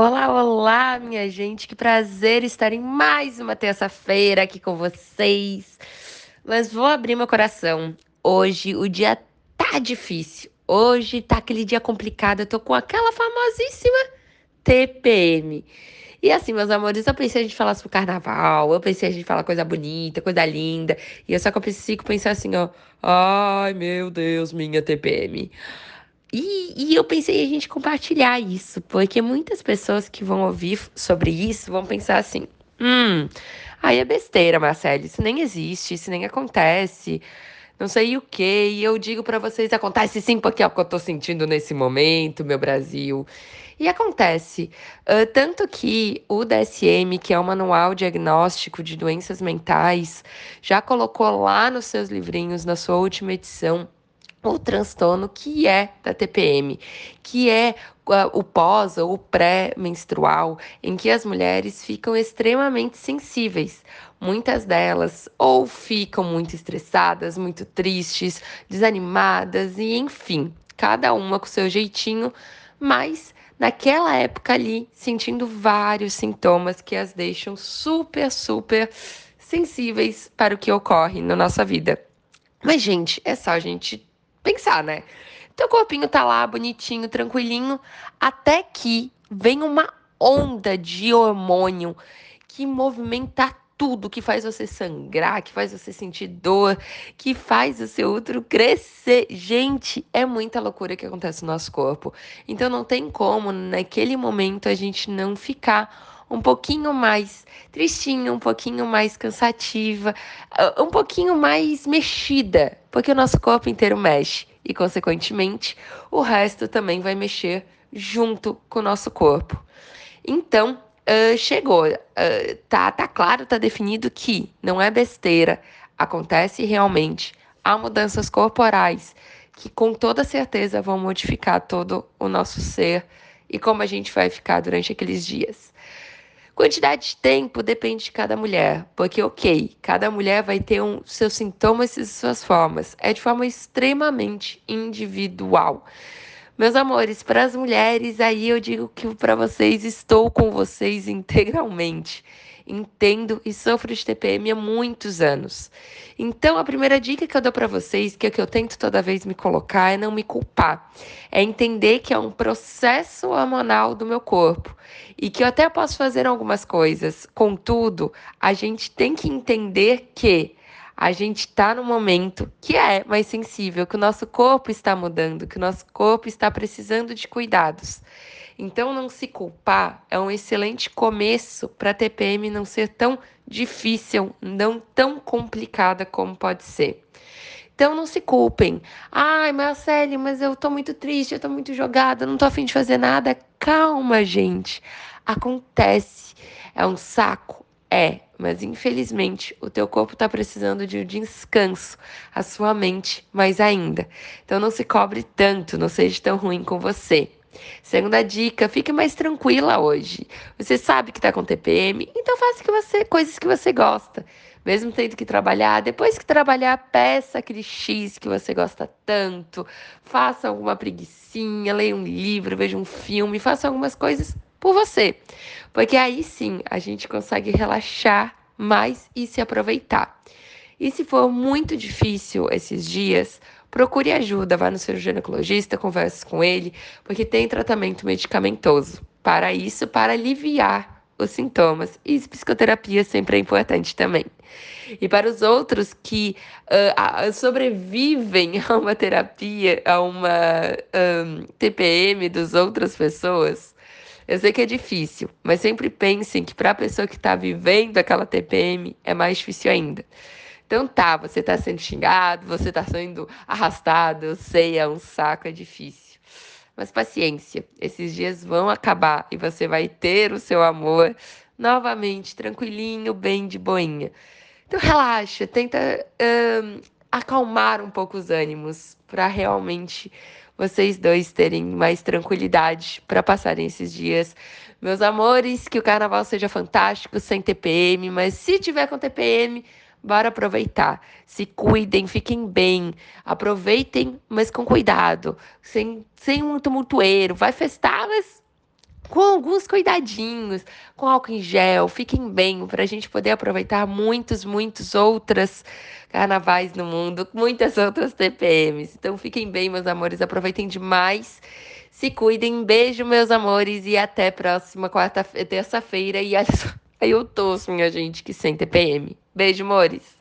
Olá, olá, minha gente. Que prazer estar em mais uma terça-feira aqui com vocês. Mas vou abrir meu coração. Hoje o dia tá difícil. Hoje tá aquele dia complicado. Eu tô com aquela famosíssima TPM. E assim, meus amores, eu pensei a gente falar sobre carnaval, eu pensei a gente falar coisa bonita, coisa linda. E eu só que eu preciso pensar assim, ó. Ai, meu Deus, minha TPM. E, e, eu pensei a gente compartilhar isso, porque muitas pessoas que vão ouvir sobre isso vão pensar assim: hum, aí é besteira, Marcelo, isso nem existe, isso nem acontece, não sei o que. E eu digo para vocês: acontece sim, porque é o que eu tô sentindo nesse momento, meu Brasil. E acontece. Uh, tanto que o DSM, que é o Manual Diagnóstico de Doenças Mentais, já colocou lá nos seus livrinhos, na sua última edição, o transtorno que é da TPM, que é uh, o pós ou o pré-menstrual, em que as mulheres ficam extremamente sensíveis. Muitas delas ou ficam muito estressadas, muito tristes, desanimadas e enfim, cada uma com seu jeitinho, mas naquela época ali sentindo vários sintomas que as deixam super, super sensíveis para o que ocorre na nossa vida. Mas, gente, é só a gente pensar, né? Teu corpinho tá lá bonitinho, tranquilinho, até que vem uma onda de hormônio que movimenta tudo, que faz você sangrar, que faz você sentir dor, que faz o seu útero crescer. Gente, é muita loucura que acontece no nosso corpo. Então não tem como naquele momento a gente não ficar um pouquinho mais tristinha, um pouquinho mais cansativa, ah, um pouquinho mais mexida, porque o nosso corpo inteiro mexe e, consequentemente, o resto também vai mexer junto com o nosso corpo. Então, uh, chegou, uh, tá, tá claro, tá definido que não é besteira, acontece realmente, há mudanças corporais que com toda certeza vão modificar todo o nosso ser e como a gente vai ficar durante aqueles dias. Quantidade de tempo depende de cada mulher, porque, ok, cada mulher vai ter um, seus sintomas e suas formas. É de forma extremamente individual. Meus amores, para as mulheres, aí eu digo que para vocês estou com vocês integralmente entendo e sofro de TPM há muitos anos. Então, a primeira dica que eu dou para vocês, que é que eu tento toda vez me colocar, é não me culpar. É entender que é um processo hormonal do meu corpo e que eu até posso fazer algumas coisas. Contudo, a gente tem que entender que a gente está no momento que é mais sensível, que o nosso corpo está mudando, que o nosso corpo está precisando de cuidados. Então, não se culpar é um excelente começo para a TPM não ser tão difícil, não tão complicada como pode ser. Então não se culpem. Ai, Marcele, mas eu tô muito triste, eu tô muito jogada, não tô afim de fazer nada. Calma, gente. Acontece. É um saco? É, mas infelizmente o teu corpo está precisando de um descanso, a sua mente mais ainda. Então não se cobre tanto, não seja tão ruim com você. Segunda dica, fique mais tranquila hoje. Você sabe que está com TPM, então faça que você, coisas que você gosta. Mesmo tendo que trabalhar, depois que trabalhar, peça aquele X que você gosta tanto. Faça alguma preguiçinha, leia um livro, veja um filme, faça algumas coisas por você. Porque aí sim a gente consegue relaxar mais e se aproveitar. E se for muito difícil esses dias, procure ajuda, vá no seu ginecologista, converse com ele, porque tem tratamento medicamentoso para isso, para aliviar os sintomas. E psicoterapia sempre é importante também. E para os outros que uh, sobrevivem a uma terapia, a uma um, TPM das outras pessoas, eu sei que é difícil, mas sempre pensem que para a pessoa que está vivendo aquela TPM é mais difícil ainda. Então tá, você tá sendo xingado, você tá sendo arrastado, eu sei, é um saco, é difícil. Mas paciência, esses dias vão acabar e você vai ter o seu amor novamente, tranquilinho, bem de boinha. Então relaxa, tenta acalmar um pouco os ânimos para realmente vocês dois terem mais tranquilidade para passarem esses dias. Meus amores, que o carnaval seja fantástico, sem TPM, mas se tiver com TPM, Bora aproveitar. Se cuidem, fiquem bem. Aproveitem, mas com cuidado. Sem, sem um tumultueiro. Vai festar, mas com alguns cuidadinhos, com álcool em gel, fiquem bem, para a gente poder aproveitar muitos, muitos outras carnavais no mundo, muitas outras TPMs. Então fiquem bem, meus amores, aproveitem demais. Se cuidem, beijo, meus amores, e até próxima quarta terça-feira. E aí eu torço, minha gente, que sem TPM. Beijo, amores.